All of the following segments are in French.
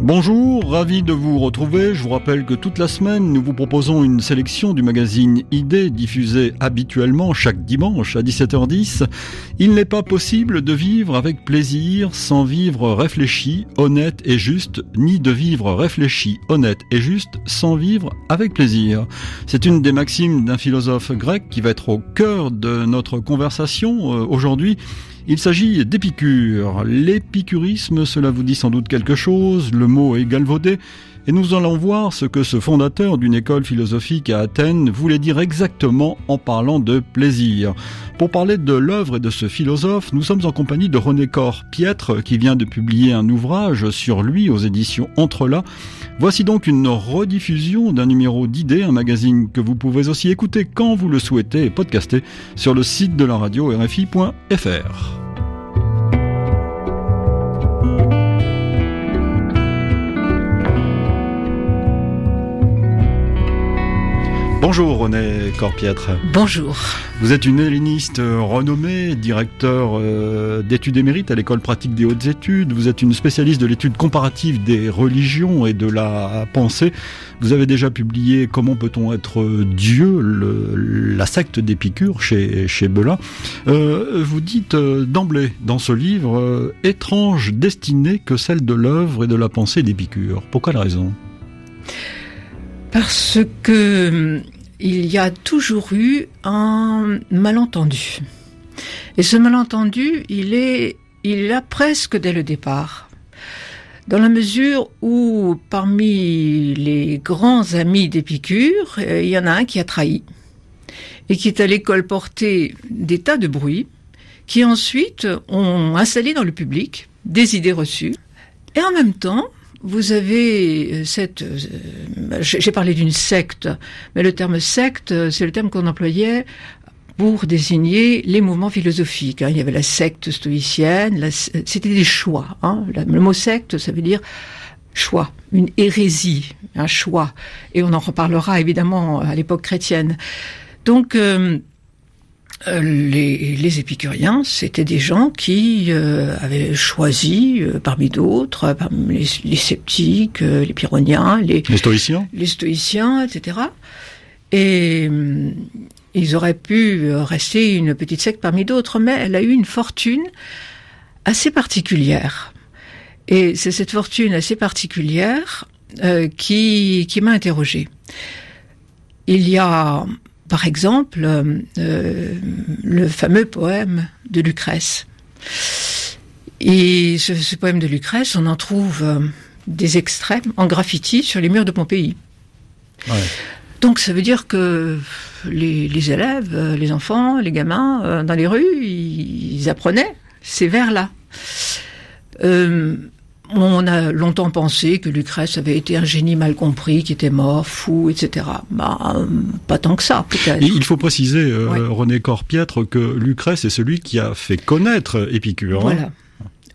Bonjour, ravi de vous retrouver. Je vous rappelle que toute la semaine, nous vous proposons une sélection du magazine Idées diffusée habituellement chaque dimanche à 17h10. Il n'est pas possible de vivre avec plaisir sans vivre réfléchi, honnête et juste, ni de vivre réfléchi, honnête et juste sans vivre avec plaisir. C'est une des maximes d'un philosophe grec qui va être au cœur de notre conversation euh, aujourd'hui. Il s'agit d'Épicure. L'épicurisme, cela vous dit sans doute quelque chose, le mot est galvaudé, et nous allons voir ce que ce fondateur d'une école philosophique à Athènes voulait dire exactement en parlant de plaisir. Pour parler de l'œuvre et de ce philosophe, nous sommes en compagnie de René Cor Pietre qui vient de publier un ouvrage sur lui aux éditions Entrelacs. Voici donc une rediffusion d'un numéro d'idées, un magazine que vous pouvez aussi écouter quand vous le souhaitez et podcaster sur le site de la radio rfi.fr. Bonjour René Corpiètre. Bonjour. Vous êtes une helléniste renommée, directeur euh, d'études émérites à l'école pratique des hautes études. Vous êtes une spécialiste de l'étude comparative des religions et de la pensée. Vous avez déjà publié Comment peut-on être Dieu, la secte d'Épicure chez, chez Belin. Euh, vous dites euh, d'emblée dans ce livre étrange destinée que celle de l'œuvre et de la pensée d'Épicure. Pourquoi la raison? Parce que il y a toujours eu un malentendu. Et ce malentendu, il est, il est là presque dès le départ. Dans la mesure où, parmi les grands amis d'Épicure, euh, il y en a un qui a trahi et qui est à l'école porter des tas de bruits qui ensuite ont installé dans le public des idées reçues. Et en même temps, vous avez euh, cette... Euh, j'ai parlé d'une secte, mais le terme secte, c'est le terme qu'on employait pour désigner les mouvements philosophiques. Hein. Il y avait la secte stoïcienne, c'était des choix. Hein. Le mot secte, ça veut dire choix, une hérésie, un choix. Et on en reparlera évidemment à l'époque chrétienne. Donc, euh, euh, les, les, épicuriens, c'était des gens qui euh, avaient choisi, euh, parmi d'autres, parmi les, sceptiques, les pyrrhoniens, les, les, stoïciens, les stoïciens, etc. Et ils auraient pu rester une petite secte parmi d'autres, mais elle a eu une fortune assez particulière. Et c'est cette fortune assez particulière qui, qui m'a interrogée. Il y a par exemple, euh, euh, le fameux poème de Lucrèce. Et ce, poème de Lucrèce, on en trouve euh, des extraits en graffiti sur les murs de Pompéi. Donc ça veut dire que les, élèves, les enfants, les gamins, dans les rues, ils, apprenaient ces vers-là. On a longtemps pensé que Lucrèce avait été un génie mal compris, qui était mort, fou, etc. Bah, pas tant que ça, peut-être. Il faut préciser, euh, René Corpiètre, que Lucrèce est celui qui a fait connaître Épicure. Hein. Voilà.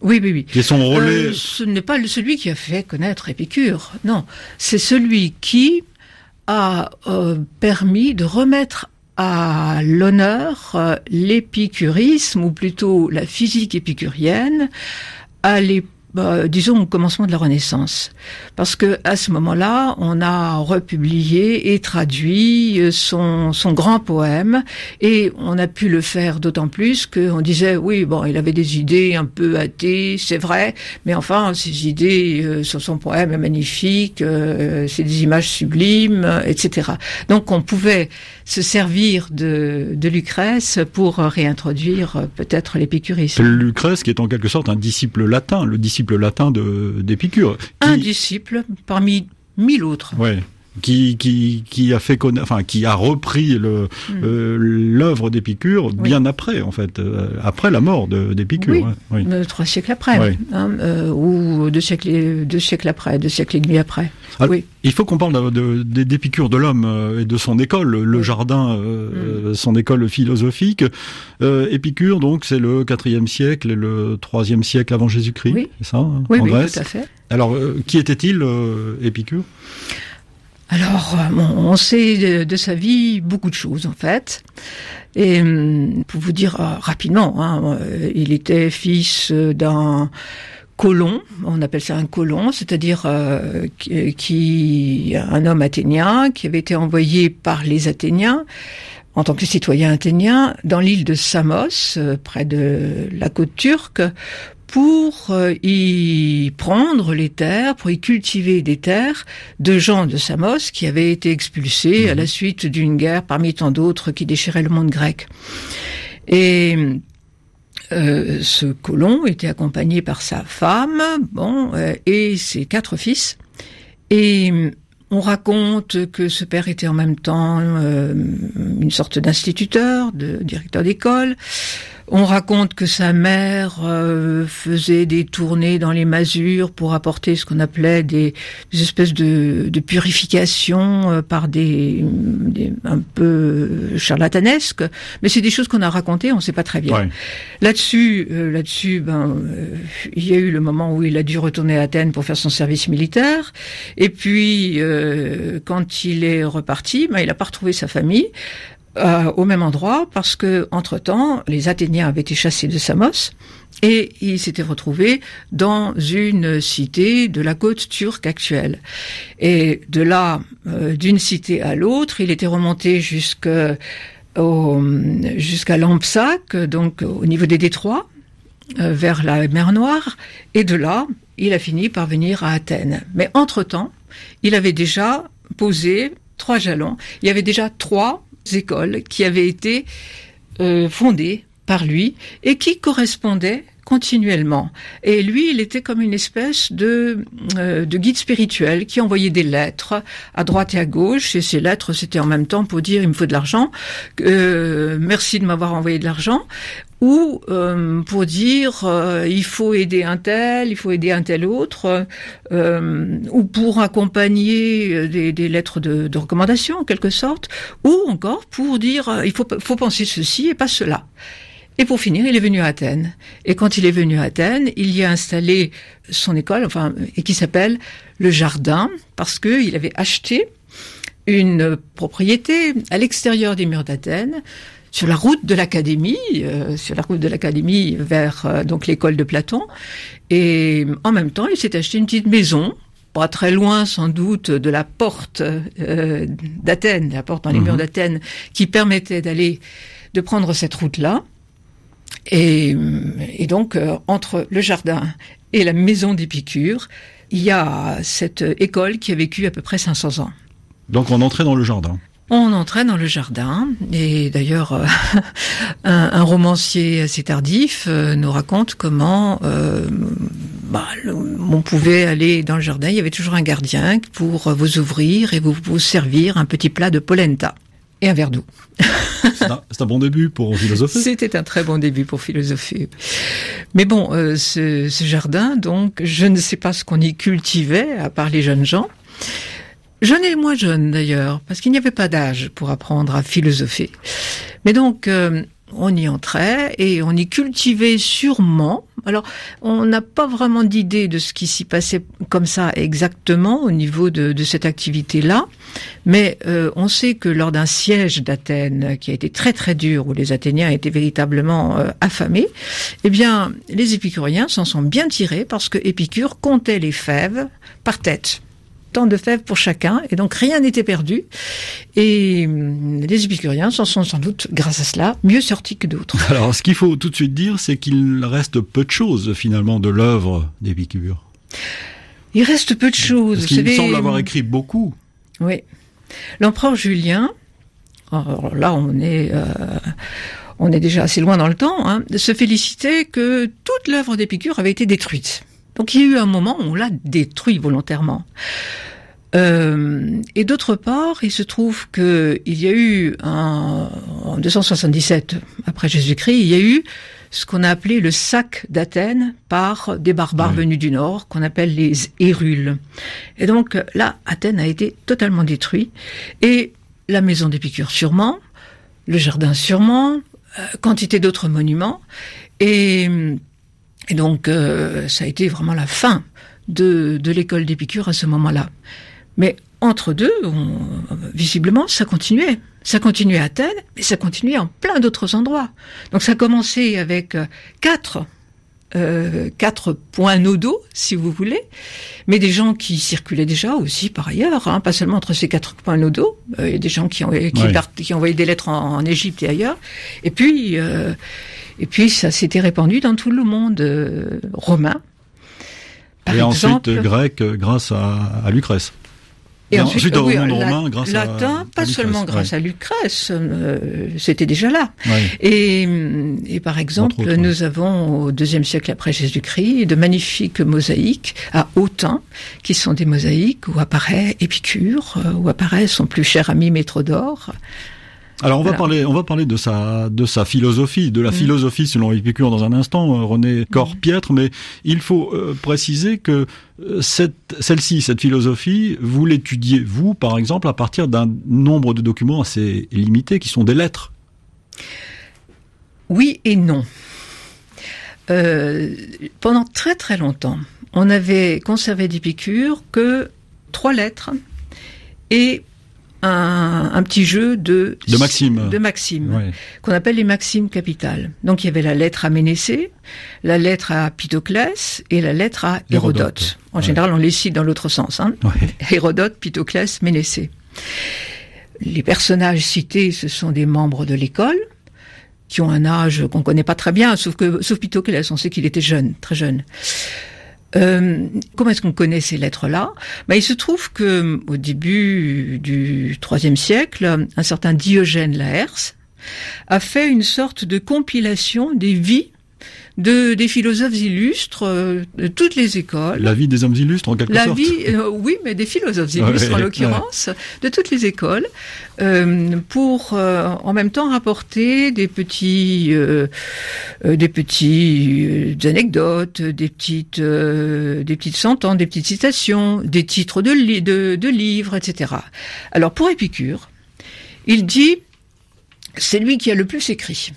oui, oui, oui. Et son relais. Euh, ce n'est pas celui qui a fait connaître Épicure, non. C'est celui qui a euh, permis de remettre à l'honneur l'épicurisme, ou plutôt la physique épicurienne, à l'époque bah, disons au commencement de la Renaissance, parce que à ce moment-là, on a republié et traduit euh, son, son grand poème, et on a pu le faire d'autant plus qu'on disait oui, bon, il avait des idées un peu athées, c'est vrai, mais enfin, ses idées euh, sur son poème est magnifique, euh, c'est des images sublimes, etc. Donc, on pouvait se servir de, de Lucrèce pour réintroduire peut-être l'épicurisme. Lucrèce, qui est en quelque sorte un disciple latin, le disciple latin d'Épicure. Un disciple parmi mille autres. Ouais qui, qui, qui a fait enfin qui a repris le hmm. euh, l'œuvre d'Épicure bien après en fait euh, après la mort d'Épicure oui, oui. trois siècles après hein, euh, ou deux siècles deux siècles après deux siècles et demi après. Ah, oui. il faut qu'on parle d'Épicure de, l'homme et de son école le jardin hmm. son école philosophique. Épicure donc c'est le quatrième siècle et le troisième siècle avant Jésus-Christ oui. c'est ça hein, oui, oui tout à fait. Alors qui était-il Épicure? Alors, euh, on sait de, sa vie beaucoup de choses en fait. Et hum, pour vous dire euh, rapidement, hein, euh, il était fils d'un colon, on appelle ça un colon, c'est-à-dire qui, un homme athénien qui avait été envoyé par les Athéniens en tant que citoyen athénien dans l'île de Samos, près de la côte turque, pour euh, y prendre les terres, pour y cultiver des terres de gens de Samos qui avaient été expulsés à la mhm. suite d'une guerre parmi tant d'autres qui déchirait le monde grec. Et euh, ce colon était accompagné par sa femme, bon, euh, et ses quatre fils. Et on raconte que ce père était en même temps une sorte d'instituteur, de directeur d'école. On raconte que sa mère euh, faisait des tournées dans les masures pour apporter ce qu'on appelait des, espèces de, de purification euh, par des, un peu charlatanesques, mais c'est des choses qu'on a racontées, on ne sait pas très bien. Là-dessus, euh, là-dessus, ben, il y a eu le moment où il a dû retourner à Athènes pour faire son service militaire, et puis quand il est reparti, ben, il n'a pas retrouvé sa famille. Euh, au même endroit parce que entre temps les Athéniens avaient été chassés de Samos et il s'était retrouvé dans une cité de la côte turque actuelle. Et de là, euh, d'une cité à l'autre, il était remonté jusqu'à Lampsac, donc au niveau des détroits, euh, vers la mer Noire, et de là, il a fini par venir à Athènes. Mais entre-temps, il avait déjà posé trois jalons. Il y avait déjà trois écoles qui avaient été euh, fondées par lui et qui correspondaient continuellement. Et lui, il était comme une espèce de, euh, de guide spirituel qui envoyait des lettres à droite et à gauche. Et ces lettres, c'était en même temps pour dire il me faut de l'argent, euh, merci de m'avoir envoyé de l'argent, ou euh, pour dire euh, il faut aider un tel, il faut aider un tel autre, euh, ou pour accompagner des, des lettres de, de, recommandation en quelque sorte, ou encore pour dire il faut, faut penser ceci et pas cela. Et pour finir, il est venu à Athènes. Et quand il est venu à Athènes, il y a installé son école, enfin, et qui s'appelle le Jardin, parce qu'il avait acheté une propriété à l'extérieur des murs d'Athènes, sur la route de l'académie, euh, sur la route de l'académie vers euh, donc l'école de Platon. Et en même temps, il s'est acheté une petite maison pas très loin sans doute de la porte euh, d'Athènes, la porte dans les murs mhm. d'Athènes, qui permettait d'aller, de prendre cette route-là. Et, et donc, euh, entre le jardin et la maison d'Épicure, il y a cette école qui a vécu à peu près 500 ans. Donc on entrait dans le jardin. On entrait dans le jardin. Et d'ailleurs euh, un, romancier assez tardif euh, nous raconte comment bah, on pouvait aller dans le jardin, il y avait toujours un gardien pour vous ouvrir et vous, vous servir un petit plat de polenta et un verre d'eau. C'est un, bon début pour philosopher. C'était un très bon début pour philosopher. Mais bon, euh, ce, ce, jardin, donc, je ne sais pas ce qu'on y cultivait, à part les jeunes gens. Jeune et moins jeune d'ailleurs, parce qu'il n'y avait pas d'âge pour apprendre à philosopher. Mais donc, euh, on y entrait et on y cultivait sûrement. Alors, on n'a pas vraiment d'idée de ce qui s'y passait comme ça exactement au niveau de, cette activité-là, mais euh, on sait que lors d'un siège d'Athènes qui a été très très dur, où les Athéniens étaient véritablement euh, affamés, eh bien, les épicuriens s'en sont bien tirés parce que Épicure comptait les fèves par tête de fèves pour chacun, et donc rien n'était perdu. Et hum, les épicuriens s'en sont sans doute, grâce à cela, mieux sortis que d'autres. Alors, ce qu'il faut tout de suite dire, c'est qu'il reste peu de choses, finalement, de l'œuvre d'Épicure. Il reste peu de choses. Parce qu'il semble avoir écrit beaucoup. Oui. L'empereur Julien, là, on est... Euh, on est déjà assez loin dans le temps, hein, se félicitait que toute l'œuvre d'Épicure avait été détruite. Donc il y a eu un moment où on l'a détruit volontairement. Euh, et d'autre part, il se trouve que il y a eu un, en 277 après Jésus-Christ, il y a eu ce qu'on a appelé le sac d'Athènes par des barbares venus du nord, qu'on appelle les Hérules. Et donc là, Athènes a été totalement détruit, et la maison d'Épicure sûrement, le jardin sûrement, euh, quantité d'autres monuments, et et donc, euh, ça a été vraiment la fin de, de l'école d'Épicure à ce moment-là. Mais entre deux, visiblement, ça continuait. Ça continuait à Athènes, mais ça continuait en plein d'autres endroits. Donc ça a commencé avec euh, quatre euh, quatre points nodaux, si vous voulez, mais des gens qui circulaient déjà aussi par ailleurs, hein, pas seulement entre ces quatre points nodaux. Euh, il y a des gens qui, ont, qui, qui envoyaient des lettres en, Égypte et ailleurs. Et puis, euh, et puis ça s'était répandu dans tout le monde euh, romain. Par et ensuite grec grâce à, à Lucrèce. Et ensuite, au monde romain, grâce latin, pas seulement grâce à Lucrèce, euh, c'était déjà là. Et, et, par exemple, nous avons au deuxième siècle après Jésus-Christ de magnifiques mosaïques à Autun, qui sont des mosaïques où apparaît Épicure, euh, où apparaît son plus cher ami Métrodore. Alors on va parler, on va parler de sa de sa philosophie, de la mm. philosophie selon Épicure dans un instant, euh, René Corpiètre, mais il faut euh, préciser que euh, cette celle-ci, cette philosophie, vous l'étudiez vous, par exemple, à partir d'un nombre de documents assez limités qui sont des lettres. Oui et non. pendant très très longtemps, on avait conservé d'Épicure que trois lettres et un, petit jeu de de maximes qu'on appelle les maximes capitales. Donc il y avait la lettre à Ménécée, la lettre à Pitoclès et la lettre à Hérodote. En général, on les cite dans l'autre sens. Hein. Hérodote, Pitoclès, Ménécée. Les personnages cités, ce sont des membres de l'école qui ont un âge qu'on connaît pas très bien, sauf que sauf Pitoclès, on sait qu'il était jeune, très jeune. Euh, comment est-ce qu'on connaît ces lettres-là? Ben, Il se trouve que au début du IIIe siècle, un certain Diogène Laërce a fait une sorte de compilation des vies de des philosophes illustres euh, de toutes les écoles. La vie des hommes illustres en quelque la sorte. La vie, euh, oui, mais des philosophes illustres en l'occurrence, de toutes les écoles, euh, pour en même temps rapporter des petits, des petits anecdotes, des petites, des petites sentences, des petites citations, des titres de, de, de livres, etc. Alors pour Épicure, il dit, c'est lui qui a le plus écrit.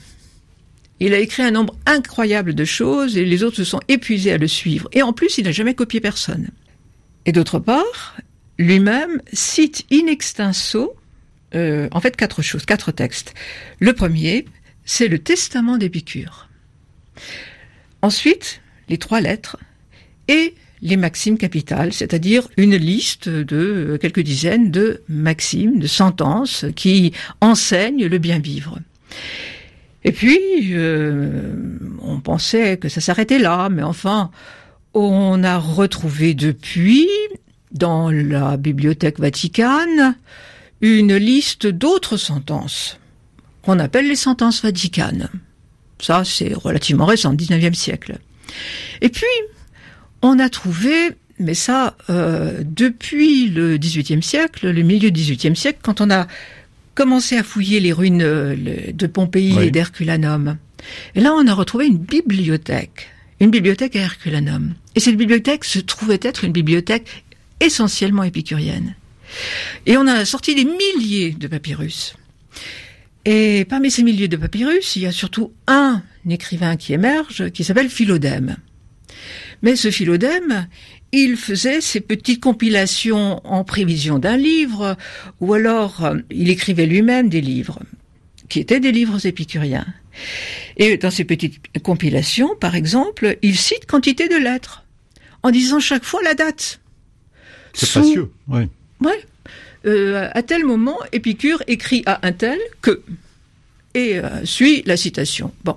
Il a écrit un nombre incroyable de choses et les autres se sont épuisés à le suivre. Et en plus, il n'a jamais copié personne. Et d'autre part, lui-même cite in extenso, euh, en fait, quatre choses, quatre textes. Le premier, c'est le testament d'Épicure. Ensuite, les trois lettres et les maximes capitales, c'est-à-dire une liste de quelques dizaines de maximes, de sentences qui enseignent le bien vivre. Et puis, euh, on pensait que ça s'arrêtait là, mais enfin, on a retrouvé depuis, dans la bibliothèque vaticane, une liste d'autres sentences, qu'on appelle les sentences vaticanes. Ça, c'est relativement récent, 19e siècle. Et puis, on a trouvé, mais ça, euh, depuis le 18e siècle, le milieu du 18e siècle, quand on a commencé à fouiller les ruines euh, de Pompéi et d'Herculanum. Et là, on a retrouvé une bibliothèque, une bibliothèque à Herculanum. Et cette bibliothèque se trouvait être une bibliothèque essentiellement épicurienne. Et on a sorti des milliers de papyrus. Et parmi ces milliers de papyrus, il y a surtout un écrivain qui émerge, qui s'appelle Philodème. Mais ce Philodème, il faisait ses petites compilations en prévision d'un livre, ou alors euh, il écrivait lui-même des livres, qui étaient des livres épicuriens. Et dans ces petites compilations, par exemple, il cite quantité de lettres, en disant chaque fois la date. C'est précieux, oui. Ouais. Euh, à tel moment, Épicure écrit à un tel que, et euh, suit la citation. Bon,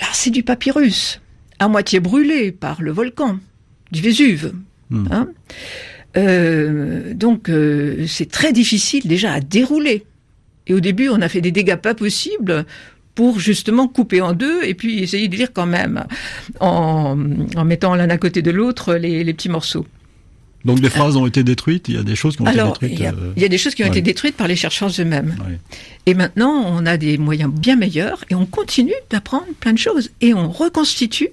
alors c'est du papyrus, à moitié brûlé par le volcan du Vésuve. Hmm. Hein. Euh, donc euh, c'est très difficile déjà à dérouler. Et au début, on a fait des dégâts pas possibles pour justement couper en deux et puis essayer de lire quand même en, mettant l'un à côté de l'autre les, petits morceaux. Donc des phrases ont été détruites, il y a des choses qui ont été détruites. Il y, a, euh, il y a des choses qui ont été détruites par les chercheurs eux-mêmes. Et maintenant, on a des moyens bien meilleurs et on continue d'apprendre plein de choses et on reconstitue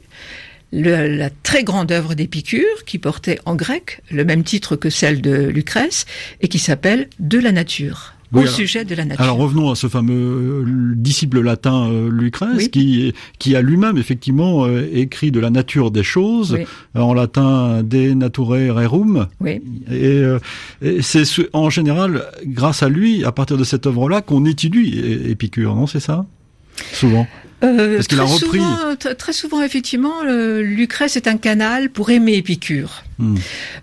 la très grande œuvre d'Épicure, qui portait en grec le même titre que celle de Lucrèce, et qui s'appelle De la nature. Au sujet de la nature. Alors revenons à ce fameux euh, disciple latin euh, Lucrèce qui qui a lui-même effectivement euh, écrit de la nature des choses en latin De Nature Rerum. Oui. Et, et c'est en général grâce à lui, à partir de cette œuvre-là, qu'on étudie Épicure, non C'est ça? Souvent. Euh, Parce qu'il a repris. Souvent, très souvent, effectivement, Lucrèce est un canal pour aimer Épicure.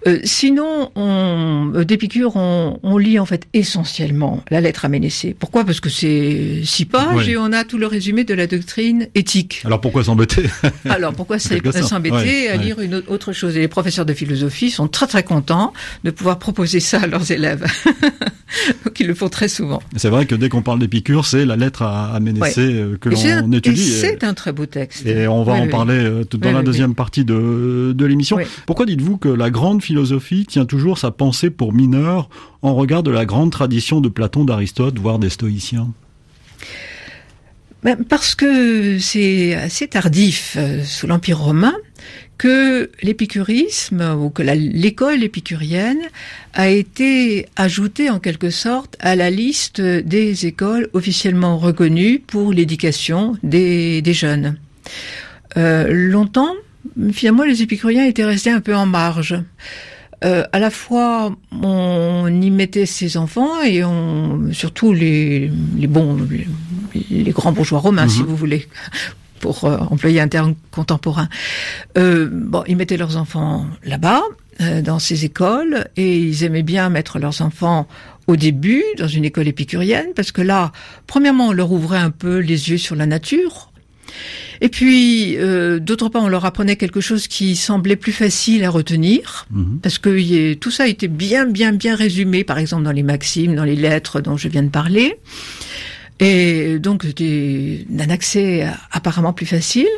Euh, sinon, on, euh, d'Épicure, on, on, lit en fait essentiellement la lettre à Ménécée. Pourquoi? Parce que c'est six pages et on a tout le résumé de la doctrine éthique. Alors pourquoi s'embêter? Alors pourquoi s'embêter à lire une autre chose? Et les professeurs de philosophie sont très très contents de pouvoir proposer ça à leurs élèves. Donc ils le font très souvent. C'est vrai que dès qu'on parle d'Épicure, c'est la lettre à, à Ménécée euh, que l'on étudie. C'est un très beau texte. Et on va en parler dans la deuxième partie de, de l'émission. Pourquoi dites-vous que la grande philosophie tient toujours sa pensée pour mineur en regard de la grande tradition de Platon, d'Aristote, voire des stoïciens ben, Parce que c'est assez tardif euh, sous l'Empire romain que l'épicurisme ou que l'école épicurienne a été ajoutée en quelque sorte à la liste des écoles officiellement reconnues pour l'éducation des, jeunes. Euh, longtemps, finalement, les épicuriens étaient restés un peu en marge. Euh, à la fois, on y mettait ses enfants et on, surtout les, les bons, les, grands bourgeois romains, si mhm. vous voulez, pour euh, employer un terme contemporain. Euh, bon, ils mettaient leurs enfants là-bas, euh, dans ces écoles, et ils aimaient bien mettre leurs enfants au début dans une école épicurienne, parce que là, premièrement, on leur ouvrait un peu les yeux sur la nature. Et puis, euh, d'autre part, on leur apprenait quelque chose qui semblait plus facile à retenir, mhm. parce que tout ça était bien, bien, bien résumé, par exemple dans les maximes, dans les lettres dont je viens de parler. Et donc, c'était un accès apparemment plus facile.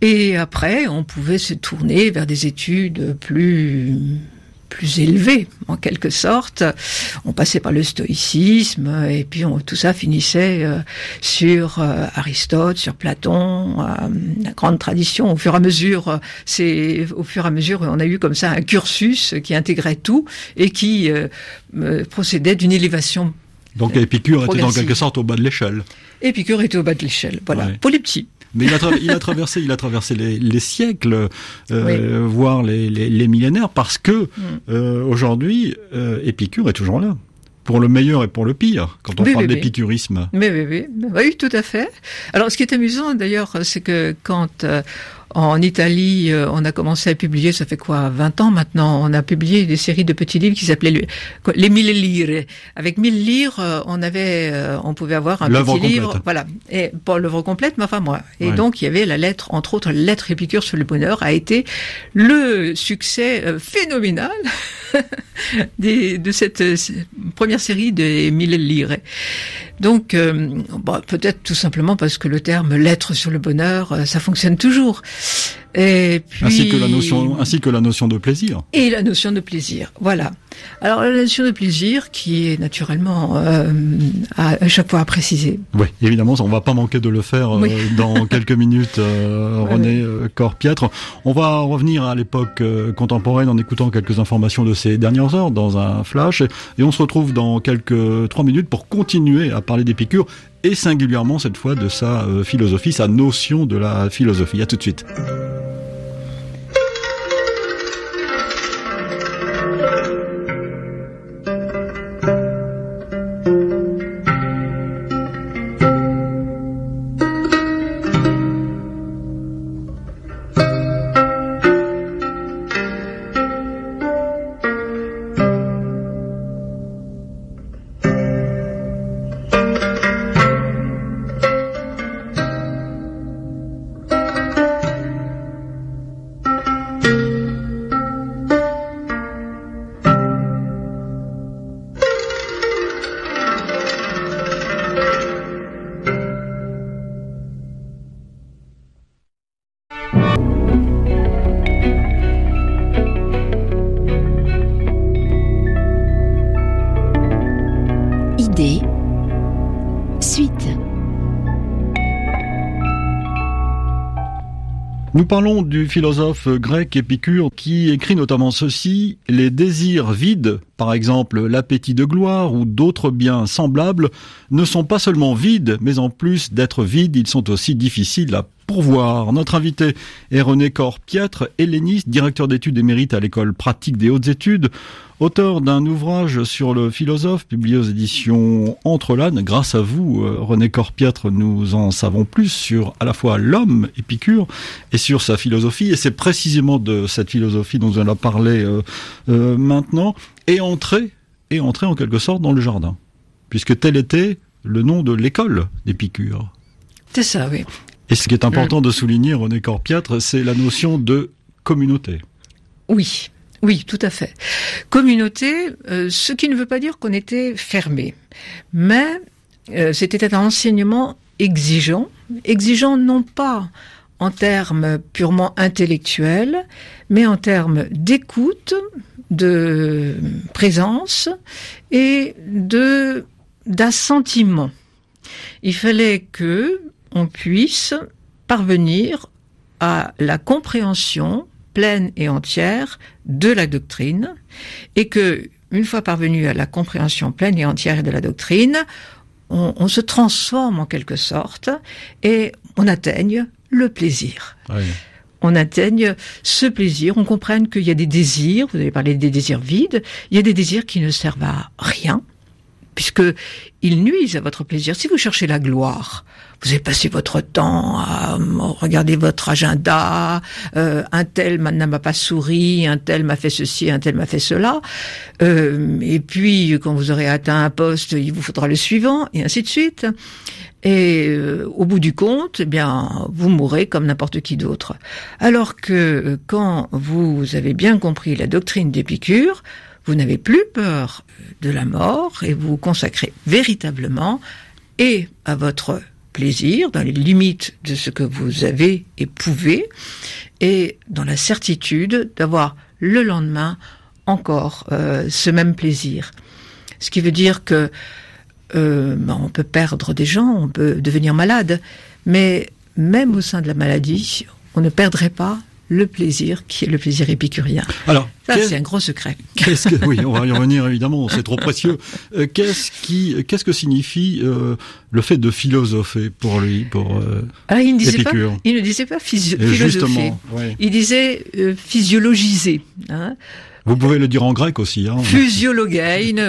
Et après, on pouvait se tourner vers des études plus plus élevé, en quelque sorte. On passait par le stoïcisme, et puis tout ça finissait euh, sur euh, Aristote, sur Platon, euh, la grande tradition. Au fur et à mesure, c'est au fur et à mesure, on a eu comme ça un cursus qui intégrait tout et qui procédait d'une élévation. Donc Épicure était en quelque sorte au bas de l'échelle. Épicure était au bas de l'échelle, voilà, pour les petits. Mais il a, il a traversé, il a traversé les, les siècles, euh, voire les, les, les, millénaires, parce que mm. euh, aujourd'hui, euh, Épicure est toujours là pour le meilleur et pour le pire, quand on parle d'épicurisme. Oui, oui, oui, oui, tout à fait. Alors, ce qui est amusant, d'ailleurs, c'est que quand euh, en Italie, euh, on a commencé à publier, ça fait quoi, 20 ans maintenant, on a publié des séries de petits livres qui s'appelaient les mille lire. Avec mille lire, euh, on avait, euh, on pouvait avoir un petit livre, voilà, et pas l'œuvre complète, mais enfin moi. Et donc il y avait la lettre, entre autres, la lettre Épicure sur le bonheur a été le succès phénoménal des, de cette première série des mille lire. Donc, bah, peut-être tout simplement parce que le terme lettre sur le bonheur, ça fonctionne toujours. Et puis, ainsi que la notion, ainsi que la notion de plaisir. Et la notion de plaisir, voilà. Alors la notion de plaisir qui est naturellement euh, à, chaque fois à préciser. Oui, évidemment, on va pas manquer de le faire euh, dans quelques minutes, euh, René Corpiètre. On va revenir à l'époque contemporaine en écoutant quelques informations de ces dernières heures dans un flash, et on se retrouve dans quelques trois minutes pour continuer à parler d'Épicure et singulièrement cette fois de sa philosophie, sa notion de la philosophie. À tout de suite. Parlons du philosophe grec Épicure qui écrit notamment ceci, les désirs vides, par exemple l'appétit de gloire ou d'autres biens semblables, ne sont pas seulement vides, mais en plus d'être vides, ils sont aussi difficiles à pourvoir. Notre invité est René Corpiètre, helléniste, directeur d'études émérite à l'école pratique des hautes études, auteur d'un ouvrage sur le philosophe publié aux éditions Entre l'âne. Grâce à vous, euh, René Corpiètre, nous en savons plus sur à la fois l'homme, Épicure, et sur sa philosophie. Et c'est précisément de cette philosophie dont on allons parler euh, euh, maintenant, et entrer, et entrer en quelque sorte dans le jardin, puisque tel était le nom de l'école d'Épicure. C'est ça, oui. Et ce qui est important de souligner, René Corpiatre, c'est la notion de communauté. Oui, oui, tout à fait. Communauté, euh, ce qui ne veut pas dire qu'on était fermé, mais euh, c'était un enseignement exigeant, exigeant non pas en termes purement intellectuels, mais en termes d'écoute, de présence et de d'assentiment. Il fallait que on puisse parvenir à la compréhension pleine et entière de la doctrine et que, une fois parvenu à la compréhension pleine et entière de la doctrine, on, se transforme en quelque sorte et on atteigne le plaisir. On atteigne ce plaisir, on comprenne qu'il y a des désirs, vous avez parlé des désirs vides, il y a des désirs qui ne servent à rien, puisque ils nuisent à votre plaisir. Si vous cherchez la gloire, vous avez passé votre temps à regarder votre agenda, euh, un tel ne m'a pas souri, un tel m'a fait ceci, un tel m'a fait cela, euh, et puis quand vous aurez atteint un poste, il vous faudra le suivant, et ainsi de suite. Et euh, au bout du compte, eh bien, vous mourrez comme n'importe qui d'autre. Alors que quand vous avez bien compris la doctrine d'Épicure, vous n'avez plus peur de la mort et vous consacrez véritablement et à votre plaisir, dans les limites de ce que vous avez et pouvez, et dans la certitude d'avoir le lendemain encore euh, ce même plaisir. Ce qui veut dire que euh, ben, on peut perdre des gens, on peut devenir malade, mais même au sein de la maladie, on ne perdrait pas le plaisir qui est le plaisir épicurien. Alors, ça c'est un gros secret. Qu'est-ce que, oui, on va y revenir évidemment, c'est trop précieux. Euh, qu'est-ce qui, qu'est-ce que signifie euh, le fait de philosopher pour lui, pour euh, ah, il, ne disait pas, il ne disait pas philosopher. Il disait physiologiser. Hein. Vous pouvez le dire en grec aussi. Hein.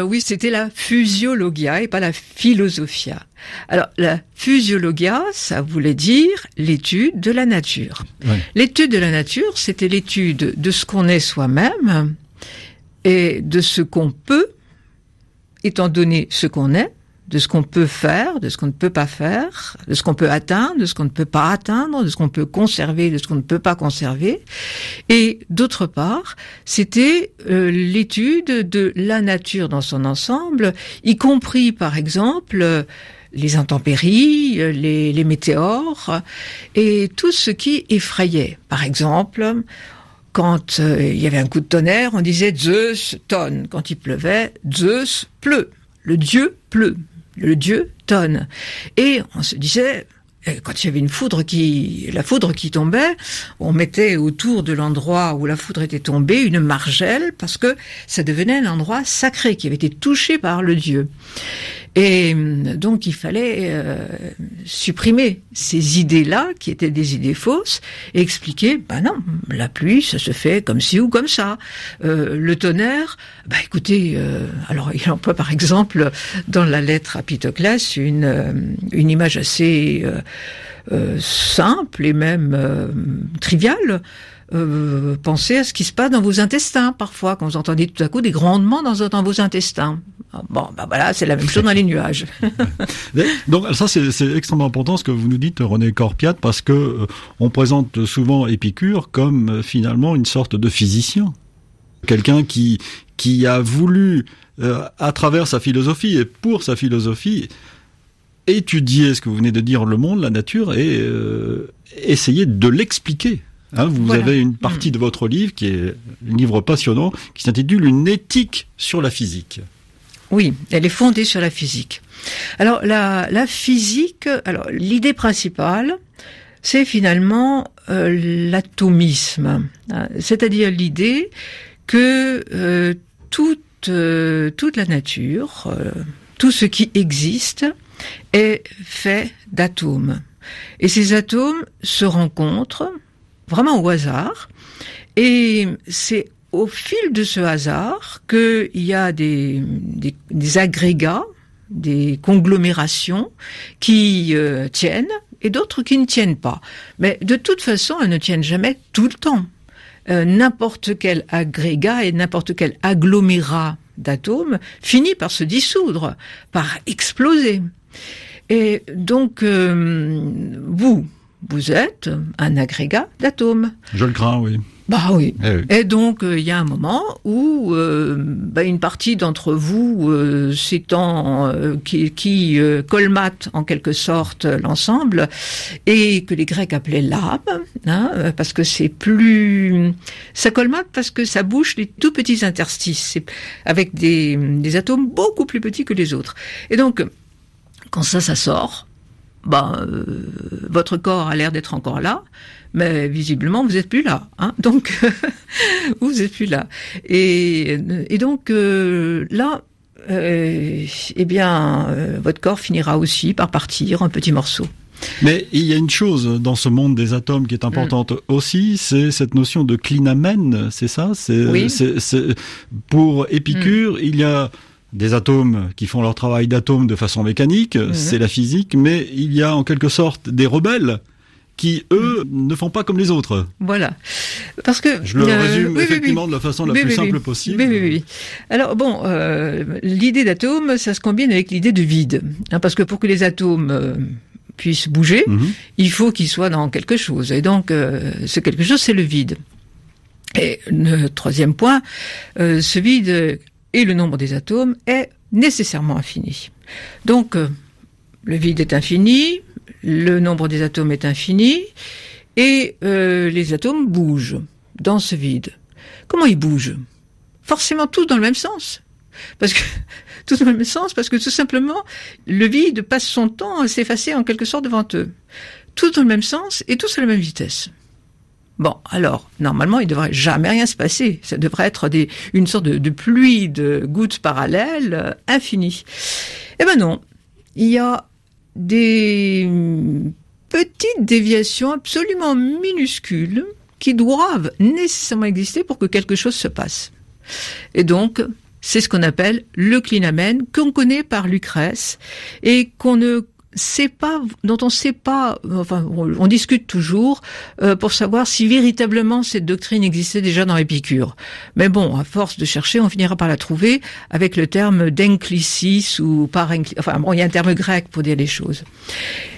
oui, c'était la physiologia et pas la philosophia. Alors, la physiologia, ça voulait dire l'étude de la nature. L'étude de la nature, c'était l'étude de ce qu'on est soi-même et de ce qu'on peut, étant donné ce qu'on est, de ce qu'on peut faire, de ce qu'on ne peut pas faire, de ce qu'on peut atteindre, de ce qu'on ne peut pas atteindre, de ce qu'on peut conserver, de ce qu'on ne peut pas conserver. Et d'autre part, c'était euh, l'étude de la nature dans son ensemble, y compris par exemple les intempéries, les, les météores et tout ce qui effrayait. Par exemple, quand euh, il y avait un coup de tonnerre, on disait Zeus tonne. Quand il pleuvait, Zeus pleut. Le dieu pleut le dieu tonne. Et on se disait, quand il y avait une foudre qui, la foudre qui tombait, on mettait autour de l'endroit où la foudre était tombée une margelle parce que ça devenait un endroit sacré qui avait été touché par le dieu. Et euh, donc il fallait euh, supprimer ces idées-là, qui étaient des idées fausses, et expliquer, ben non, la pluie, ça se fait comme ci ou comme ça. Euh, le tonnerre, bah écoutez, alors il emploie par exemple dans la lettre à Pitoclès une, une image assez simple et même triviale. pensez à ce qui se passe dans vos intestins parfois quand vous entendez tout à coup des grondements dans, vos intestins. Bon, ben voilà, c'est la même chose dans les nuages. Donc ça, c'est extrêmement important ce que vous nous dites, René Corpiat, parce que euh, on présente souvent Épicure comme euh, finalement une sorte de physicien, quelqu'un qui qui a voulu, euh, à travers sa philosophie et pour sa philosophie, étudier ce que vous venez de dire, le monde, la nature, et essayer de l'expliquer. Hein, vous avez une partie mm. de votre livre qui est un livre passionnant qui s'intitule Une éthique sur la physique. Oui, elle est fondée sur la physique. Alors la, la physique, alors l'idée principale, c'est finalement l'atomisme, hein, c'est-à-dire l'idée que toute toute la nature, tout ce qui existe est fait d'atomes. Et ces atomes se rencontrent vraiment au hasard. Et c'est au fil de ce hasard qu'il y a des, agrégats, des conglomérations qui euh, tiennent et d'autres qui ne tiennent pas. Mais de toute façon, elles ne tiennent jamais tout le temps. Euh, n'importe quel agrégat et n'importe quel agglomérat d'atomes finit par se dissoudre, par exploser. Et donc, euh, vous, vous êtes un agrégat d'atomes. Je le crains, oui. Bah oui. Eh Et donc euh, il y a un moment où euh, bah, une partie d'entre vous euh, s'étant qui, qui colmate en quelque sorte l'ensemble et que les Grecs appelaient l'âme, hein, parce que c'est plus ça colmate parce que ça bouche les tout petits interstices avec des, des atomes beaucoup plus petits que les autres. Et donc quand ça ça sort, bah votre corps a l'air d'être encore là mais visiblement vous êtes plus là. Hein donc vous êtes plus là. Et, et donc euh, là, euh, eh bien, euh, votre corps finira aussi par partir en petits morceaux. Mais il y a une chose dans ce monde des atomes qui est importante mm. aussi, c'est cette notion de clinamen, c'est ça? C'est oui. pour Épicure, mm. il y a des atomes qui font leur travail d'atomes de façon mécanique, mm-hmm. c'est la physique, mais il y a en quelque sorte des rebelles qui, eux, ne font pas comme les autres. Voilà. Parce que... Je le euh, résume effectivement de la façon la plus simple possible. Oui, oui, Alors bon, euh, l'idée d'atome, ça se combine avec l'idée de vide. Hein, parce que pour que les atomes... Euh, puissent bouger, mhm. il faut qu'ils soient dans quelque chose. Et donc, ce quelque chose, c'est le vide. Et le troisième point, ce vide et le nombre des atomes est nécessairement infini. Donc, le vide est infini, le nombre des atomes est infini et euh, les atomes bougent dans ce vide. Comment ils bougent? Forcément tous dans le même sens. Parce que tous dans le même sens, parce que tout simplement le vide passe son temps à s'effacer en quelque sorte devant eux. Tous dans le même sens et tous à la même vitesse. Bon, alors, normalement, il devrait jamais rien se passer. Ça devrait être une sorte de, pluie de gouttes parallèles euh, infinie. Eh ben non. Il y a des petites déviations absolument minuscules qui doivent nécessairement exister pour que quelque chose se passe. Et donc, c'est ce qu'on appelle le clinamen, qu'on connaît par Lucrèce, et qu'on ne sait pas, dont on ne sait pas, enfin, on, discute toujours euh, pour savoir si véritablement cette doctrine existait déjà dans Épicure. Mais bon, à force de chercher, on finira par la trouver avec le terme d'enclisis ou par enfin bon, il y a un terme grec pour dire les choses.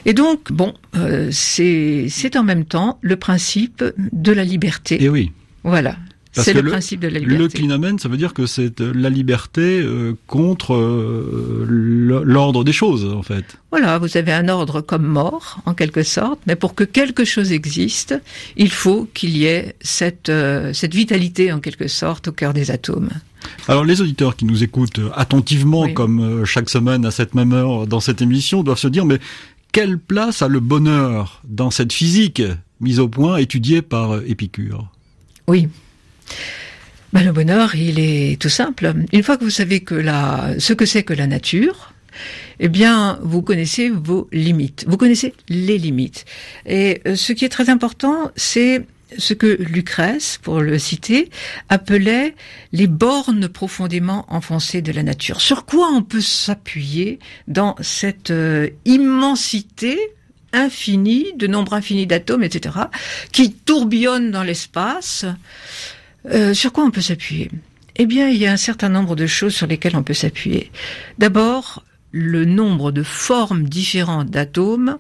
Et donc, bon, euh, c'est c'est en même temps le principe de la liberté. Et oui. Voilà. C'est le, principe de la liberté. Le clinamen, ça veut dire que c'est euh, la liberté euh, contre euh, l'ordre des choses, en fait. Voilà, vous avez un ordre comme mort, en quelque sorte, mais pour que quelque chose existe, il faut qu'il y ait cette, cette vitalité, en quelque sorte, au cœur des atomes. Alors les auditeurs qui nous écoutent attentivement, comme chaque semaine à cette même heure dans cette émission, doivent se dire, mais quelle place a le bonheur dans cette physique mise au point, étudiée par Épicure? Oui, ben, le bonheur, il est tout simple. Une fois que vous savez ce que c'est que la nature, eh bien, vous connaissez vos limites. Vous connaissez les limites. Et euh, ce qui est très important, c'est ce que Lucrèce, pour le citer, appelait les bornes profondément enfoncées de la nature. Sur quoi on peut s'appuyer dans cette euh, immensité infinie, de nombre infini d'atomes, etc., qui tourbillonnent dans l'espace euh, sur quoi on peut s'appuyer? Eh bien, il y a un certain nombre de choses sur lesquelles on peut s'appuyer. D'abord, le nombre de formes différentes d'atomes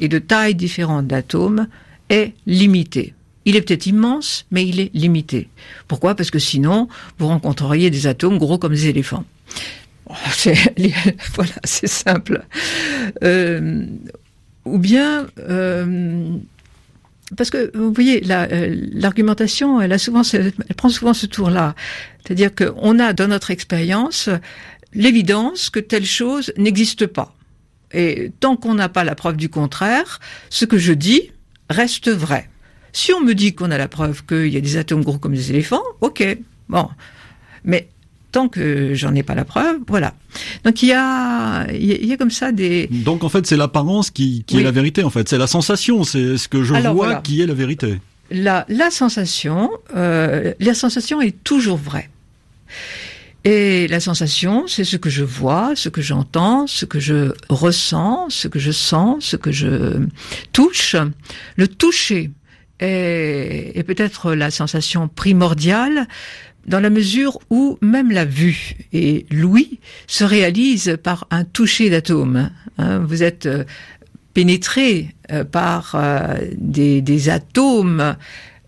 et de tailles différentes d'atomes est limité. Il est peut-être immense, mais il est limité. Pourquoi? Parce que sinon, vous rencontreriez des atomes gros comme des éléphants. C'est, voilà, c'est simple. Euh, ou bien, euh, parce que vous voyez, euh, l'argumentation, elle a souvent, elle prend souvent ce tour-là. C'est-à-dire qu'on a dans notre expérience l'évidence que telle chose n'existe pas. Et tant qu'on n'a pas la preuve du contraire, ce que je dis reste vrai. Si on me dit qu'on a la preuve qu'il y a des atomes gros comme des éléphants, ok, bon. Mais tant que j'en ai pas la preuve, voilà. Donc il y a, il y a comme ça des. Donc en fait c'est l'apparence qui, qui est la vérité en fait, c'est la sensation, c'est ce que je vois qui est la vérité. La, la sensation, euh, la sensation est toujours vraie. Et la sensation, c'est ce que je vois, ce que j'entends, ce que je ressens, ce que je sens, ce que je touche. Le toucher est, est peut-être la sensation primordiale dans la mesure où même la vue et l'ouïe se réalisent par un toucher d'atomes. Hein. vous êtes euh, pénétré euh, par euh, des, des, atomes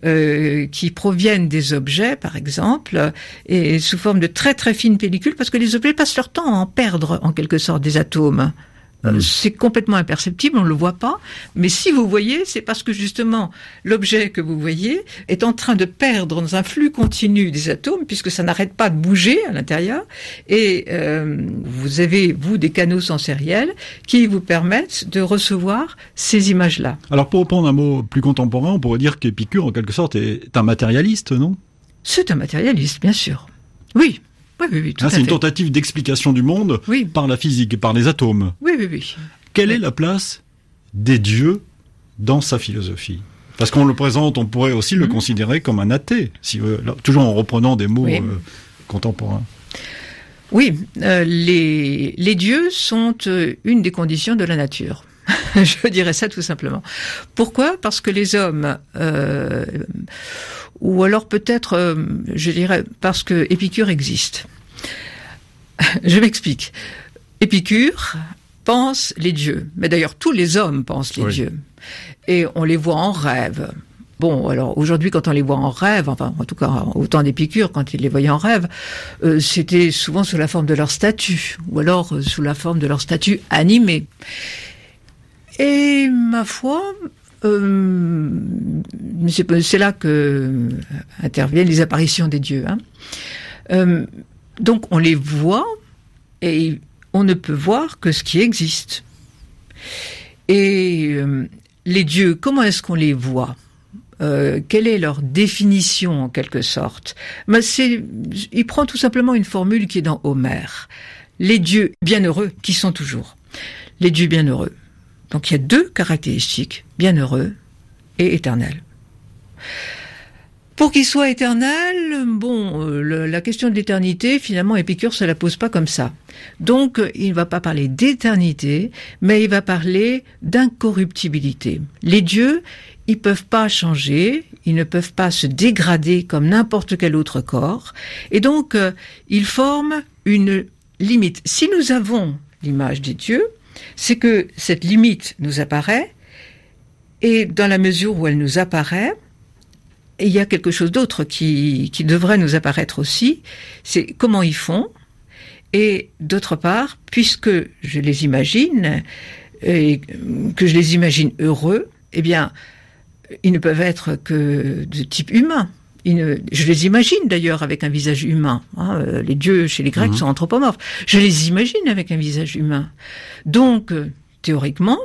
qui proviennent des objets, par exemple, et sous forme de très très fines pellicules, parce que les objets passent leur temps à en perdre en quelque sorte des atomes. Euh, mm. C'est complètement imperceptible, on ne le voit pas. Mais si vous voyez, c'est parce que justement l'objet que vous voyez est en train de perdre dans un flux continu des atomes, puisque ça n'arrête pas de bouger à l'intérieur. Et euh, vous avez vous des canaux sensoriels qui vous permettent de recevoir ces images-là. Alors pour reprendre un mot plus contemporain, on pourrait dire qu'Épicure en quelque sorte est un matérialiste, non? C'est un matérialiste, bien sûr. Oui, ah, c'est une tentative d'explication du monde par la physique et par les atomes. Oui, oui, oui. Quelle est la place des dieux dans sa philosophie? Parce qu'on le présente, on pourrait aussi le mhm. considérer comme un athée, si, euh, toujours en reprenant des mots euh, contemporains. Oui, euh, les, les, dieux sont une des conditions de la nature. Je dirais ça tout simplement. Pourquoi? Parce que les hommes, ou alors peut-être, je dirais, parce que Épicure existe. Je m'explique. Épicure pense les dieux, mais d'ailleurs tous les hommes pensent les dieux, et on les voit en rêve. Bon, alors aujourd'hui, quand on les voit en rêve, enfin, en tout cas, au temps d'Épicure, quand il les voyait en rêve, euh, c'était souvent sous la forme de leur statut, ou alors euh, sous la forme de leur statut animé. Et ma foi, euh, c'est là que interviennent les apparitions des dieux. Hein. Donc on les voit et on ne peut voir que ce qui existe. Et euh, les dieux, comment est-ce qu'on les voit? Euh, quelle est leur définition en quelque sorte? C'est, Il prend tout simplement une formule qui est dans Homère. Les dieux bienheureux qui sont toujours. Les dieux bienheureux. Donc il y a deux caractéristiques, bienheureux et éternels. Pour qu'il soit éternel, bon, euh, la question de l'éternité, finalement, Épicure se la pose pas comme ça. Donc, il ne va pas parler d'éternité, mais il va parler d'incorruptibilité. Les dieux, ils peuvent pas changer, ils ne peuvent pas se dégrader comme n'importe quel autre corps, et donc, euh, ils forment une limite. Si nous avons l'image des dieux, c'est que cette limite nous apparaît, et dans la mesure où elle nous apparaît, il y a quelque chose d'autre qui, qui devrait nous apparaître aussi, c'est comment ils font. Et d'autre part, puisque je les imagine, et que je les imagine heureux, eh bien, ils ne peuvent être que de type humain. Je les imagine d'ailleurs avec un visage humain. Hein, les dieux chez les Grecs mhm. sont anthropomorphes. Je les imagine avec un visage humain. Donc, théoriquement,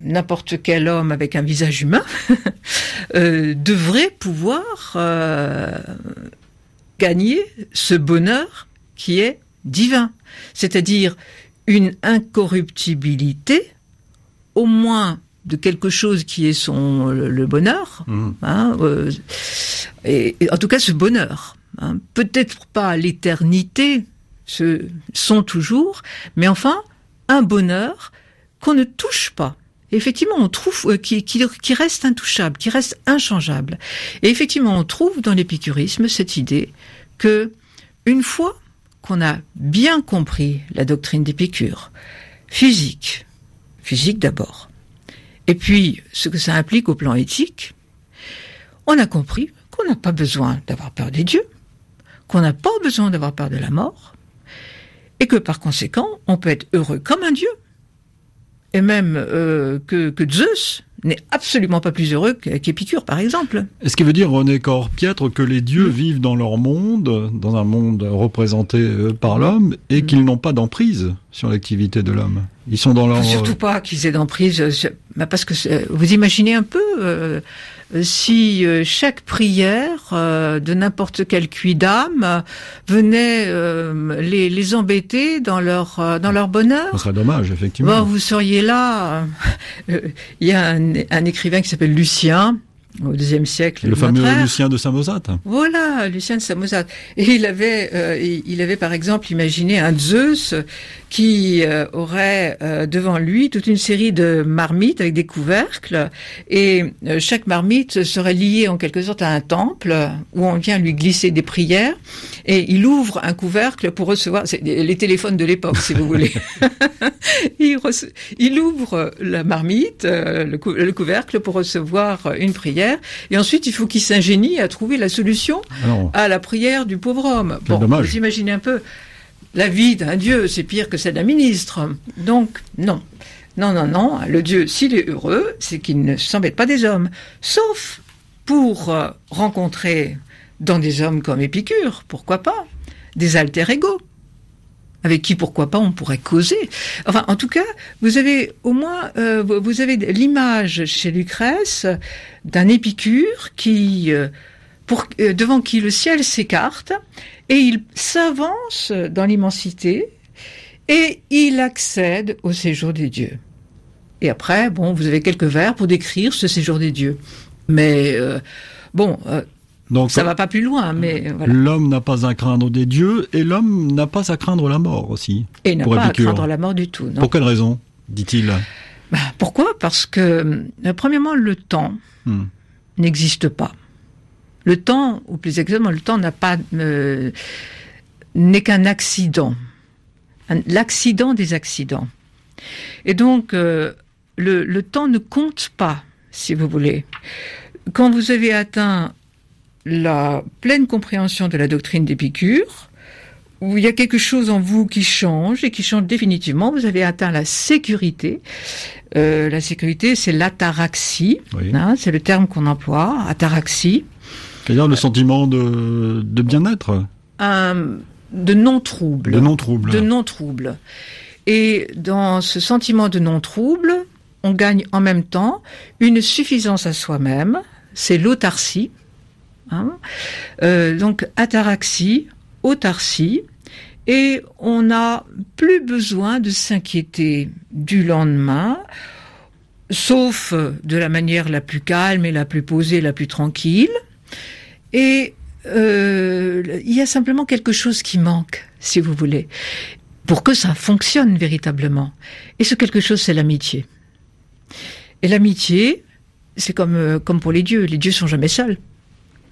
n'importe quel homme avec un visage humain euh, devrait pouvoir euh, gagner ce bonheur qui est divin, c'est-à-dire une incorruptibilité, au moins de quelque chose qui est son le, bonheur, mmh. hein, euh, et, en tout cas ce bonheur. Hein. Peut-être pas l'éternité, ce sont toujours, mais enfin un bonheur qu'on ne touche pas effectivement, on trouve euh, qui, qui, reste intouchable, qui reste inchangeable. Et effectivement, on trouve dans l'épicurisme cette idée que une fois qu'on a bien compris la doctrine d'Épicure, physique, physique d'abord, et puis ce que ça implique au plan éthique, on a compris qu'on n'a pas besoin d'avoir peur des dieux, qu'on n'a pas besoin d'avoir peur de la mort, et que par conséquent, on peut être heureux comme un dieu et même euh, que, que, Zeus n'est absolument pas plus heureux qu'Épicure, par exemple. Est-ce qui veut dire, René Corpiètre, que les dieux hmm. vivent dans leur monde, dans un monde représenté euh, par l'homme, et hmm. qu'ils n'ont pas d'emprise sur l'activité de l'homme? Ils sont dans leur... Surtout pas qu'ils aient d'emprise. Bah, parce que vous imaginez un peu si chaque prière de n'importe quel cuidam venait les, les embêter dans leur dans leur bonheur. Ce serait dommage, effectivement. Bon, vous seriez là. Il y a un, un écrivain qui s'appelle Lucien au deuxième siècle. Le fameux Lucien de Samosate. Voilà, Lucien de Samosate. Et il avait, euh, il avait par exemple imaginé un Zeus qui euh, aurait euh, devant lui toute une série de marmites avec des couvercles, et chaque marmite serait liée en quelque sorte à un temple où on vient lui glisser des prières, et il ouvre un couvercle pour recevoir les téléphones de l'époque, si vous voulez. il, il, ouvre la marmite, le, le couvercle pour recevoir une prière et ensuite il faut qu'il s'ingénie à trouver la solution à la prière du pauvre homme. Bon, vous imaginez un peu la vie d'un dieu, c'est pire que celle d'un ministre. Donc non. Non, non, non, le Dieu, s'il est heureux, c'est qu'il ne s'embête pas des hommes. Sauf pour euh, rencontrer dans des hommes comme Épicure, pourquoi pas, des alter ego avec qui, pourquoi pas, on pourrait causer. Enfin, en tout cas, vous avez au moins, euh, vous avez l'image chez Lucrèce d'un Épicure qui, euh, pour, euh, devant qui le ciel s'écarte et il s'avance dans l'immensité et il accède au séjour des dieux. Et après, bon, vous avez quelques vers pour décrire ce séjour des dieux. Mais bon, donc, ça va pas plus loin, mais L'homme n'a pas à craindre des dieux et l'homme n'a pas à craindre la mort aussi. Et n'a pas à craindre la mort du tout. Non. Pour quelle raison, dit-il bah, Pourquoi? Parce que, euh, premièrement, le temps hmm. n'existe pas. Le temps, ou plus exactement, le temps n'a pas euh, n'est qu'un accident, l'accident des accidents. Et donc, euh, le, le temps ne compte pas, si vous voulez. Quand vous avez atteint la pleine compréhension de la doctrine d'Épicure, où il y a quelque chose en vous qui change et qui change définitivement. Vous avez atteint la sécurité. Euh, la sécurité, c'est l'ataraxie. Hein, c'est le terme qu'on emploie, ataraxie. C'est-à-dire le sentiment de, de bien-être De non-trouble. De non-trouble. De non-trouble. Et dans ce sentiment de non-trouble, on gagne en même temps une suffisance à soi-même, c'est l'autarcie, Hein. Euh, donc ataraxie, autarcie, et on n'a plus besoin de s'inquiéter du lendemain, sauf de la manière la plus calme et la plus posée, la plus tranquille. Et euh, il y a simplement quelque chose qui manque, si vous voulez, pour que ça fonctionne véritablement. Et ce quelque chose, c'est l'amitié. Et l'amitié, c'est comme, euh, comme pour les dieux. Les dieux sont jamais seuls.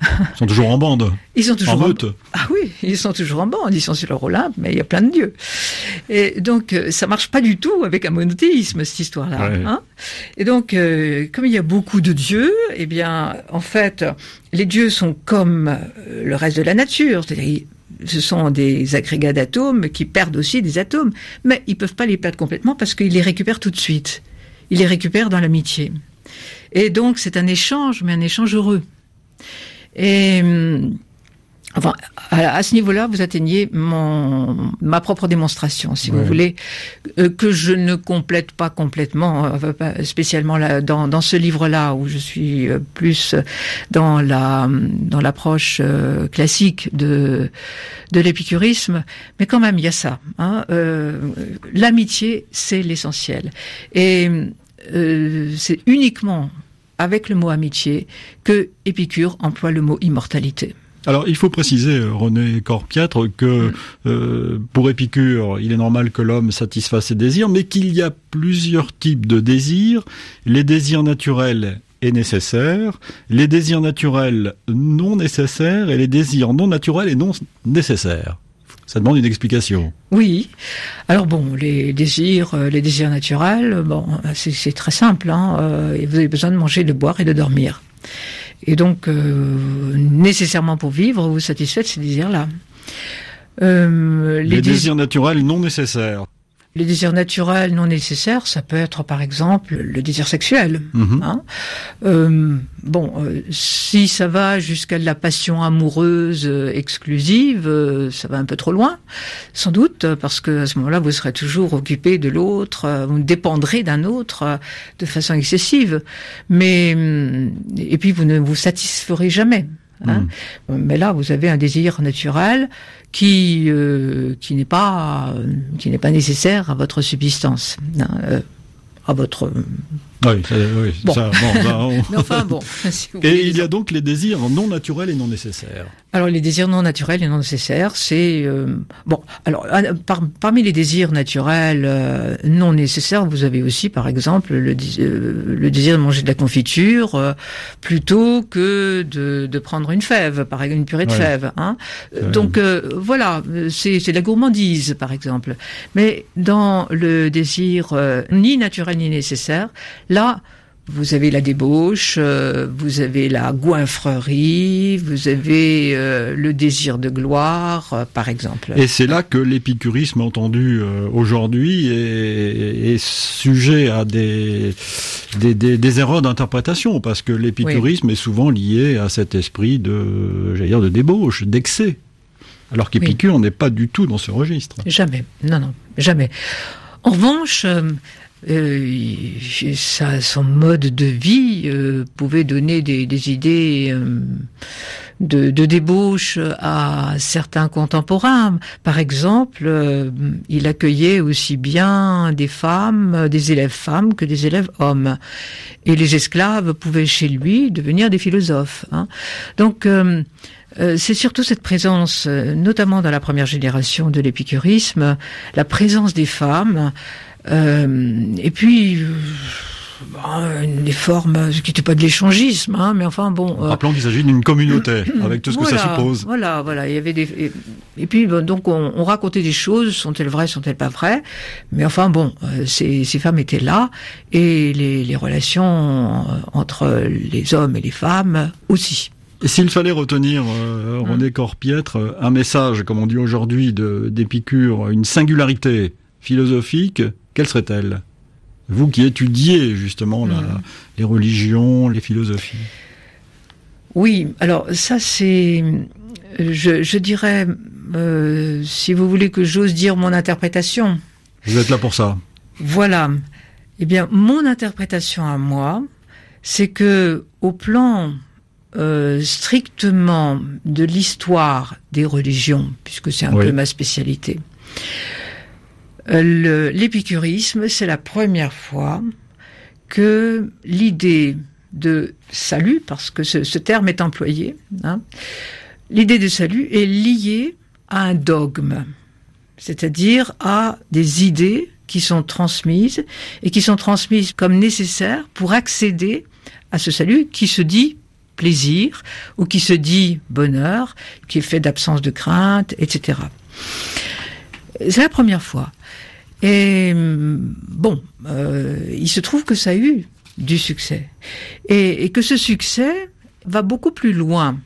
Ils sont toujours en bande. Ils sont toujours en, meute. Ah oui, ils sont toujours en bande. Ils sont sur leur Olympe, mais il y a plein de dieux. Et donc, euh, ça marche pas du tout avec un monothéisme cette histoire-là. Hein et donc, euh, comme il y a beaucoup de dieux, eh bien, en fait, les dieux sont comme euh, le reste de la nature, c'est-à-dire ce sont des agrégats d'atomes qui perdent aussi des atomes, mais ils peuvent pas les perdre complètement parce qu'ils les récupèrent tout de suite. Ils les récupèrent dans l'amitié. Et donc, c'est un échange, mais un échange heureux. Et hum, Enfin, à, ce niveau-là, vous atteignez mon, ma propre démonstration, si vous voulez, euh, que je ne complète pas complètement, euh, spécialement là, dans, dans ce livre-là où je suis euh, plus dans la dans l'approche classique de de l'épicurisme, mais quand même il y a ça. Hein, L'amitié, c'est l'essentiel, et c'est uniquement avec le mot amitié que Épicure emploie le mot immortalité. Alors, il faut préciser, euh, René Corpiatre, que mm. euh, pour Épicure, il est normal que l'homme satisfasse ses désirs, mais qu'il y a plusieurs types de désirs. Les désirs naturels et nécessaires, les désirs naturels non nécessaires et les désirs non naturels et non nécessaires. Ça demande une explication. Oui. Alors bon, les désirs, euh, les désirs naturels, bon, c'est très simple. Hein, euh, vous avez besoin de manger, de boire et de dormir. Et donc, euh, nécessairement pour vivre, vous satisfaites ces désirs-là. les, désirs naturels non nécessaires. Les désirs naturels non nécessaires, ça peut être par exemple le désir sexuel. Mhm. hein. Euh, bon, euh, si ça va jusqu'à de la passion amoureuse euh, exclusive, euh, ça va un peu trop loin, sans doute, parce que à ce moment-là, vous serez toujours occupé de l'autre, vous dépendrez d'un autre de façon excessive. Mais hum, et puis vous ne vous satisferez jamais. Hein. Mais là, vous avez un désir naturel qui euh, qui n'est pas qui n'est pas nécessaire à votre subsistance, hein, euh, à votre. Oui, ça, oui, Bon. ça, bon, ça, on- Mais enfin bon. si Et il y a donc les désirs non naturels et non nécessaires. Alors les désirs non naturels et non nécessaires, c'est euh, bon. Alors par- parmi les désirs naturels euh, non nécessaires, vous avez aussi, par exemple, le, euh, le désir de manger de la confiture plutôt que de, de prendre une fève, par exemple une purée de Ouais. fèves. Hein. Donc voilà, c'est de la gourmandise, par exemple. Mais dans le désir ni naturel ni nécessaire, là. Vous avez la débauche, euh, vous avez la goinfrerie, vous avez euh, le désir de gloire, euh, par exemple. Et c'est là que l'épicurisme entendu aujourd'hui est, est sujet à des, des, des, des erreurs d'interprétation, parce que l'épicurisme est souvent lié à cet esprit de, j'allais dire, de débauche, d'excès. Alors qu'Épicure n'est pas du tout dans ce registre. Jamais, non, non, jamais. En revanche, euh, ça, son mode de vie euh, pouvait donner des, des idées euh, de, de débauche à certains contemporains. Par exemple, euh, il accueillait aussi bien des femmes, euh, des élèves femmes que des élèves hommes. Et les esclaves pouvaient chez lui devenir des philosophes. hein. Donc, euh, c'est surtout cette présence, notamment dans la première génération de l'épicurisme, la présence des femmes, et puis euh, des formes, ce qui n'était pas de l'échangisme, hein, mais enfin bon. euh, Rappelons qu'il s'agit d'une communauté, avec tout ce que ça suppose. Voilà, voilà. Il y avait des et, puis donc on, on racontait des choses, sont-elles vraies, sont-elles pas vraies Mais enfin bon, euh, ces, ces femmes étaient là et les, les relations euh, entre les hommes et les femmes aussi. S'il fallait retenir, euh, René Corpiètre, euh, un message, comme on dit aujourd'hui, d'Épicure, une singularité philosophique, quelle serait-elle? Vous qui étudiez justement la- Mm. les religions, les philosophies. Oui, alors ça c'est, je, je dirais, euh, si vous voulez que j'ose dire mon interprétation, Vous êtes là pour ça. Voilà. Eh bien, mon interprétation à moi, c'est que au plan euh, strictement de l'histoire des religions, puisque c'est un Oui. peu ma spécialité, l'épicurisme, c'est la première fois que l'idée de salut, parce que ce, ce terme est employé, hein, l'idée de salut est liée à un dogme, c'est-à-dire à des idées qui sont transmises et qui sont transmises comme nécessaires pour accéder à ce salut qui se dit plaisir ou qui se dit bonheur, qui est fait d'absence de crainte, etc. C'est la première fois. Et hum, bon, euh, il se trouve que ça a eu du succès. Et, et que ce succès va beaucoup plus loin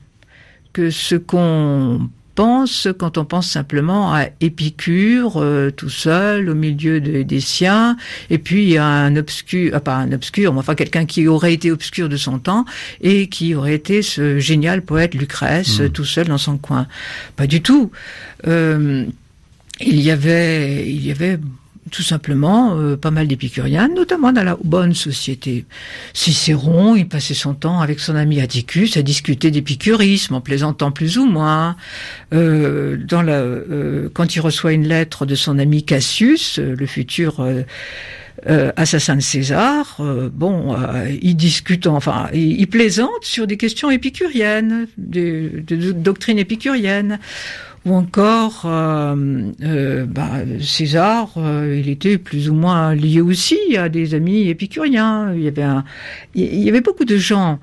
que ce qu'on pense quand on pense simplement à Épicure euh, tout seul au milieu de- des siens et puis à un obscur ah, pas un obscur mais enfin quelqu'un qui aurait été obscur de son temps et qui aurait été ce génial poète Lucrèce Mm. tout seul dans son coin pas du tout Euh, il y avait il y avait tout simplement euh, pas mal d'épicuriens, notamment dans la bonne société. Cicéron, il passait son temps avec son ami Atticus à discuter d'épicurisme, en plaisantant plus ou moins. Euh, euh, quand il reçoit une lettre de son ami Cassius, le futur assassin de César, bon, il discute, enfin, il, plaisante sur des questions épicuriennes, de, de, de ou encore euh, euh, bah, César, euh, il était plus ou moins lié aussi à des amis épicuriens. Il y avait un, il y avait beaucoup de gens,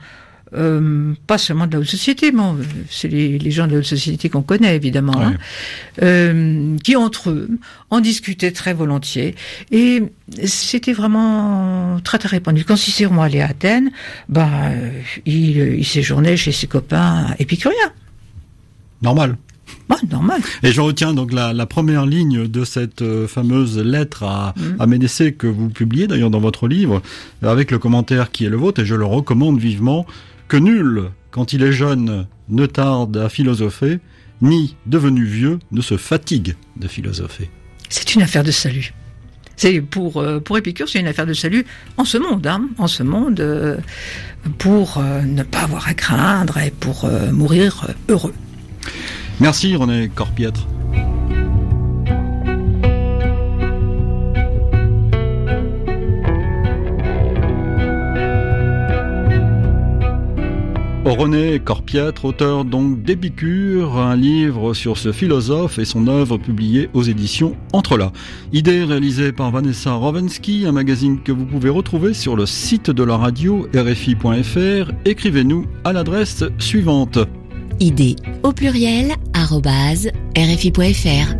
pas seulement de la haute société, mais c'est les, les gens de la haute société qu'on connaît évidemment, hein, qui entre eux en discutaient très volontiers. Et c'était vraiment très très répandu. Quand Cicéron allait à Athènes, bah, il, il séjournait chez ses copains épicuriens. Normal. Bah, normal. Et je retiens donc la, la première ligne de cette euh, fameuse lettre à, mmh. à Ménécée que vous publiez d'ailleurs dans votre livre, avec le commentaire qui est le vôtre, et je le recommande vivement, que nul, quand il est jeune, ne tarde à philosopher, ni, devenu vieux, ne se fatigue de philosopher. C'est une affaire de salut. C'est pour euh, pour Épicure, c'est une affaire de salut en ce monde, hein, en ce monde, euh, pour ne pas avoir à craindre et pour mourir heureux. Merci René Corpiètre. René Corpiètre, auteur donc d'Épicure, un livre sur ce philosophe et son œuvre publiée aux éditions Entrelacs. Idée réalisée par Vanessa Rovensky, un magazine que vous pouvez retrouver sur le site de la radio rfi.fr. Écrivez-nous à l'adresse suivante. Idée au pluriel rfi.fr.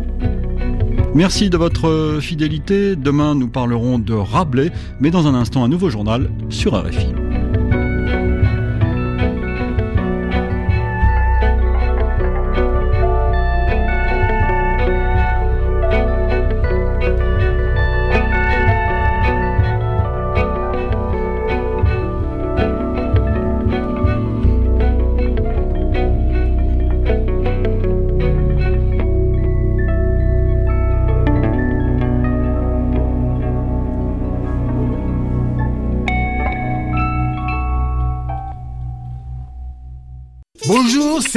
Merci de votre fidélité. Demain, nous parlerons de Rabelais, mais dans un instant, un nouveau journal sur RFI.